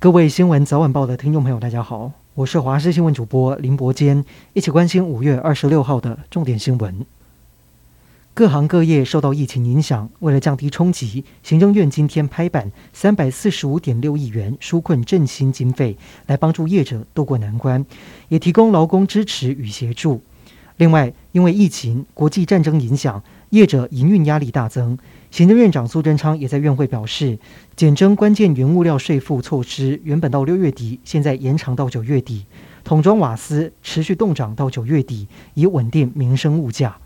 各位新闻早晚报的听众朋友，大家好，我是华视新闻主播林伯坚，一起关心五月二十六号的重点新闻。各行各业受到疫情影响，为了降低冲击，行政院今天拍板三百四十五点六亿元纾困振兴经费，来帮助业者渡过难关，也提供劳工支持与协助。另外，因为疫情、国际战争影响，业者营运压力大增。行政院长苏贞昌也在院会表示，减征关键原物料税负措施原本到六月底，现在延长到九月底。桶装瓦斯持续冻涨到九月底，以稳定民生物价。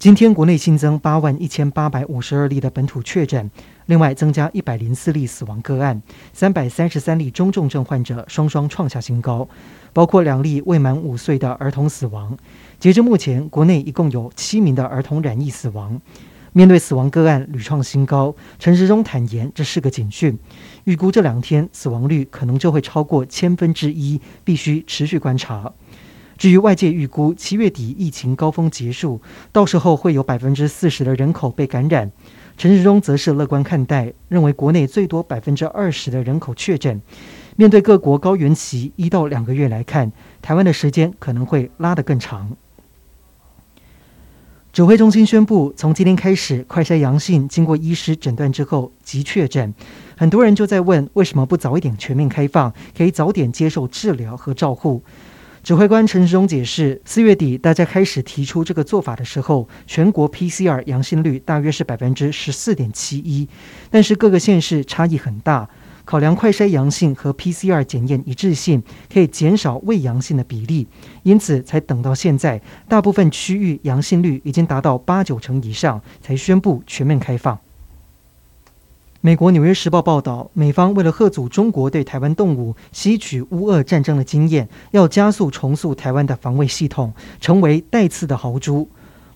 今天国内新增八万一千八百五十二例的本土确诊，另外增加一百零四例死亡个案，三百三十三例中重症患者双双创下新高，包括两例未满五岁的儿童死亡。截至目前，国内一共有七名的儿童染疫死亡。面对死亡个案屡创新高，陈时中坦言这是个警讯，预估这两天死亡率可能就会超过千分之一，必须持续观察。至于外界预估七月底疫情高峰结束，到时候会有百分之四十的人口被感染，陈时中则是乐观看待，认为国内最多百分之二十的人口确诊。面对各国高原期一到两个月来看，台湾的时间可能会拉得更长。指挥中心宣布，从今天开始，快筛阳性经过医师诊断之后即确诊。很多人就在问，为什么不早一点全面开放，可以早点接受治疗和照护？指挥官陈时中解释，四月底大家开始提出这个做法的时候，全国 PCR 阳性率大约是百分之十四点七一，但是各个县市差异很大。考量快筛阳性和 PCR 检验一致性，可以减少未阳性的比例，因此才等到现在，大部分区域阳性率已经达到八九成以上，才宣布全面开放。美国《纽约时报》报道，美方为了吓阻中国对台湾动武，吸取乌俄战争的经验，要加速重塑台湾的防卫系统，成为带刺的豪猪。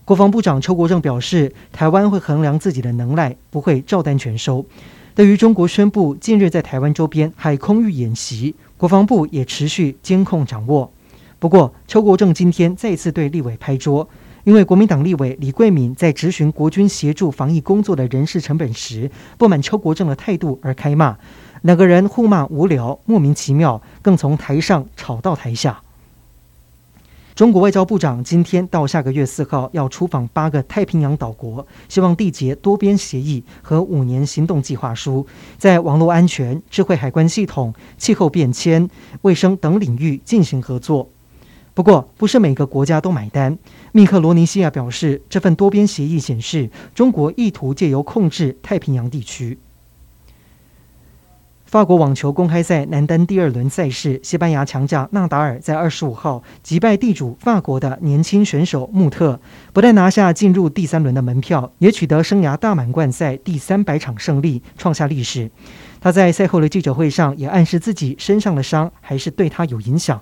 国防部长邱国正表示，台湾会衡量自己的能耐，不会照单全收。对于中国宣布近日在台湾周边海空域演习，国防部也持续监控掌握。不过，邱国正今天再次对立委拍桌。因为国民党立委李贵敏在质询国军协助防疫工作的人事成本时，不满邱国正的态度而开骂，两个人互骂无聊、莫名其妙，更从台上吵到台下。中国外交部长今天到下个月四号要出访八个太平洋岛国，希望缔结多边协议和五年行动计划书，在网络安全、智慧海关系统、气候变迁、卫生等领域进行合作。不过，不是每个国家都买单。密克罗尼西亚表示，这份多边协议显示，中国意图借由控制太平洋地区。法国网球公开赛男单第二轮赛事，西班牙强将纳达尔在二十五号击败地主法国的年轻选手穆特，不但拿下进入第三轮的门票，也取得生涯大满贯赛第三百场胜利，创下历史。他在赛后的记者会上也暗示自己身上的伤还是对他有影响。